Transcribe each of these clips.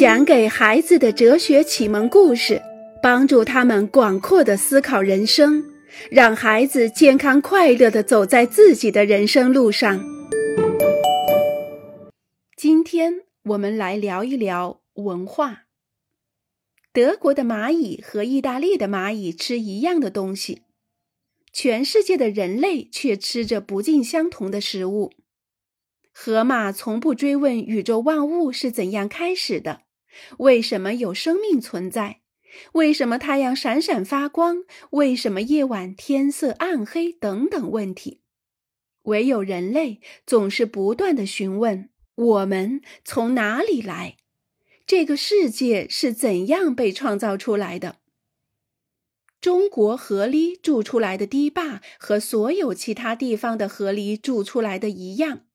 讲给孩子的哲学启蒙故事，帮助他们广阔的思考人生，让孩子健康快乐的走在自己的人生路上。今天我们来聊一聊文化。德国的蚂蚁和意大利的蚂蚁吃一样的东西，全世界的人类却吃着不尽相同的食物。河马从不追问宇宙万物是怎样开始的，为什么有生命存在，为什么太阳闪闪发光，为什么夜晚天色暗黑等等问题。唯有人类总是不断的询问：我们从哪里来？这个世界是怎样被创造出来的？中国河狸筑出来的堤坝和所有其他地方的河狸筑出来的一样。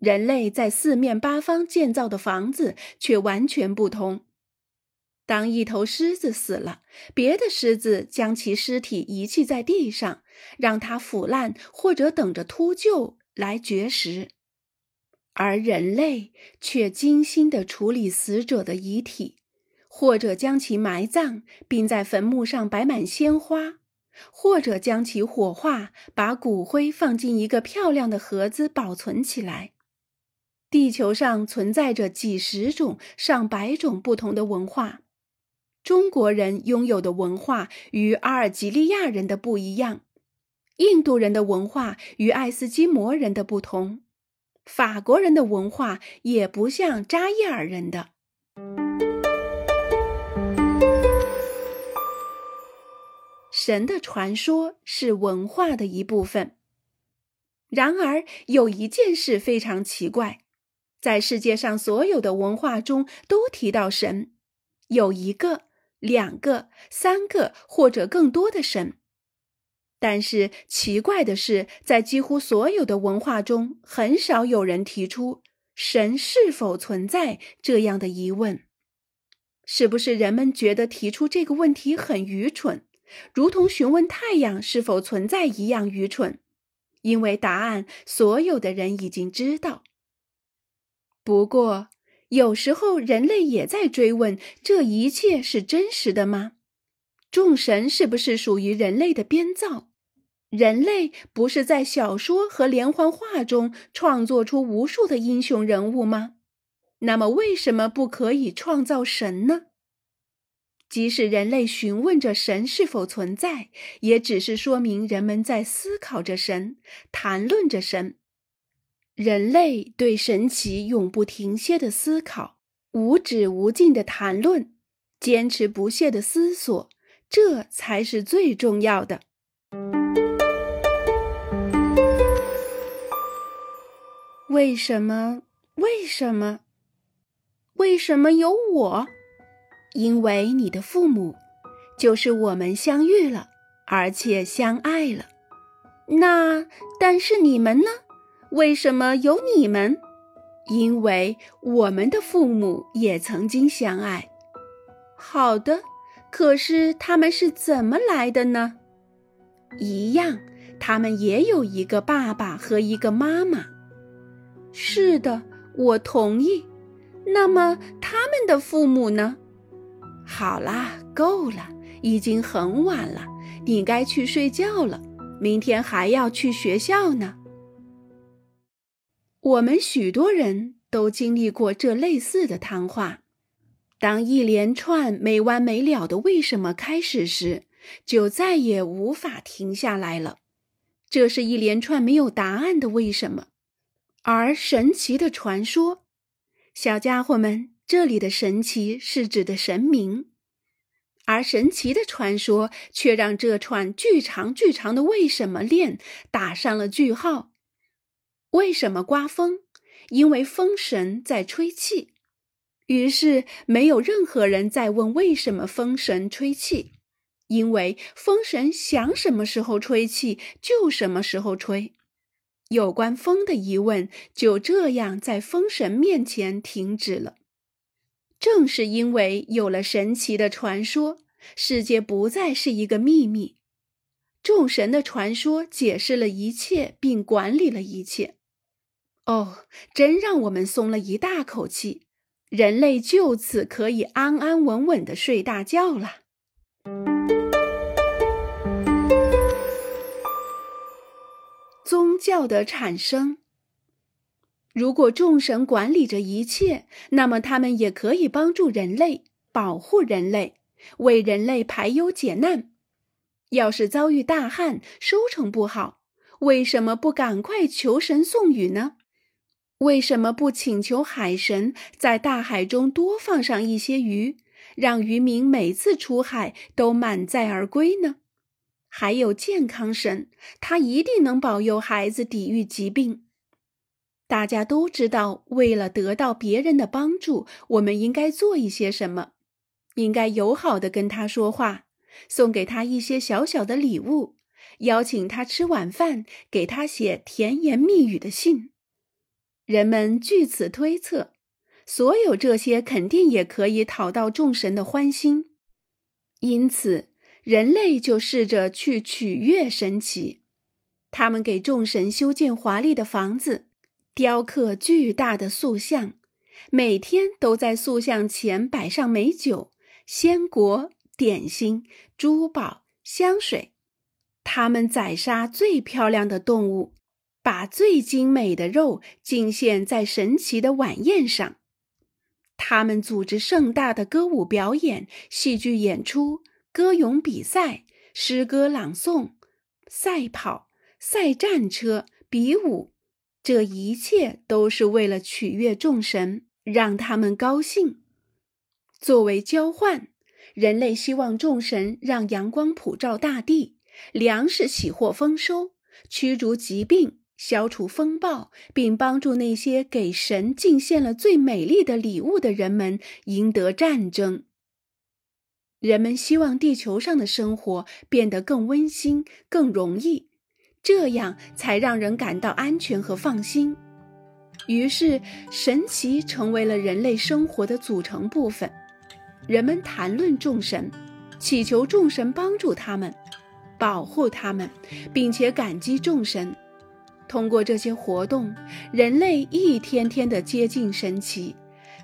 人类在四面八方建造的房子却完全不同。当一头狮子死了，别的狮子将其尸体遗弃在地上，让它腐烂，或者等着秃鹫来绝食；而人类却精心地处理死者的遗体，或者将其埋葬，并在坟墓上摆满鲜花，或者将其火化，把骨灰放进一个漂亮的盒子保存起来。地球上存在着几十种、上百种不同的文化。中国人拥有的文化与阿尔及利亚人的不一样，印度人的文化与爱斯基摩人的不同，法国人的文化也不像扎伊尔人的。神的传说是文化的一部分。然而，有一件事非常奇怪。在世界上所有的文化中都提到神，有一个、两个、三个或者更多的神。但是奇怪的是，在几乎所有的文化中，很少有人提出神是否存在这样的疑问。是不是人们觉得提出这个问题很愚蠢，如同询问太阳是否存在一样愚蠢？因为答案所有的人已经知道。不过，有时候人类也在追问：这一切是真实的吗？众神是不是属于人类的编造？人类不是在小说和连环画中创作出无数的英雄人物吗？那么，为什么不可以创造神呢？即使人类询问着神是否存在，也只是说明人们在思考着神，谈论着神。人类对神奇永不停歇的思考，无止无尽的谈论，坚持不懈的思索，这才是最重要的。为什么？为什么？为什么有我？因为你的父母，就是我们相遇了，而且相爱了。那但是你们呢？为什么有你们？因为我们的父母也曾经相爱。好的，可是他们是怎么来的呢？一样，他们也有一个爸爸和一个妈妈。是的，我同意。那么他们的父母呢？好啦，够了，已经很晚了，你该去睡觉了。明天还要去学校呢。我们许多人都经历过这类似的谈话。当一连串没完没了的“为什么”开始时，就再也无法停下来了。这是一连串没有答案的“为什么”，而神奇的传说，小家伙们，这里的“神奇”是指的神明，而神奇的传说却让这串巨长巨长的“为什么”链打上了句号。为什么刮风？因为风神在吹气。于是没有任何人再问为什么风神吹气，因为风神想什么时候吹气就什么时候吹。有关风的疑问就这样在风神面前停止了。正是因为有了神奇的传说，世界不再是一个秘密。众神的传说解释了一切，并管理了一切。哦，真让我们松了一大口气！人类就此可以安安稳稳的睡大觉了。宗教的产生，如果众神管理着一切，那么他们也可以帮助人类，保护人类，为人类排忧解难。要是遭遇大旱，收成不好，为什么不赶快求神送雨呢？为什么不请求海神在大海中多放上一些鱼，让渔民每次出海都满载而归呢？还有健康神，他一定能保佑孩子抵御疾病。大家都知道，为了得到别人的帮助，我们应该做一些什么？应该友好的跟他说话，送给他一些小小的礼物，邀请他吃晚饭，给他写甜言蜜语的信。人们据此推测，所有这些肯定也可以讨到众神的欢心，因此人类就试着去取悦神奇。他们给众神修建华丽的房子，雕刻巨大的塑像，每天都在塑像前摆上美酒、鲜果、点心、珠宝、香水。他们宰杀最漂亮的动物。把最精美的肉敬献在神奇的晚宴上，他们组织盛大的歌舞表演、戏剧演出、歌咏比赛、诗歌朗诵、赛跑、赛战车、比武，这一切都是为了取悦众神，让他们高兴。作为交换，人类希望众神让阳光普照大地，粮食喜获丰收，驱逐疾病。消除风暴，并帮助那些给神敬献了最美丽的礼物的人们赢得战争。人们希望地球上的生活变得更温馨、更容易，这样才让人感到安全和放心。于是，神奇成为了人类生活的组成部分。人们谈论众神，祈求众神帮助他们、保护他们，并且感激众神。通过这些活动，人类一天天的接近神奇，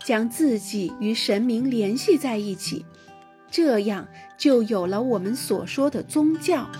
将自己与神明联系在一起，这样就有了我们所说的宗教。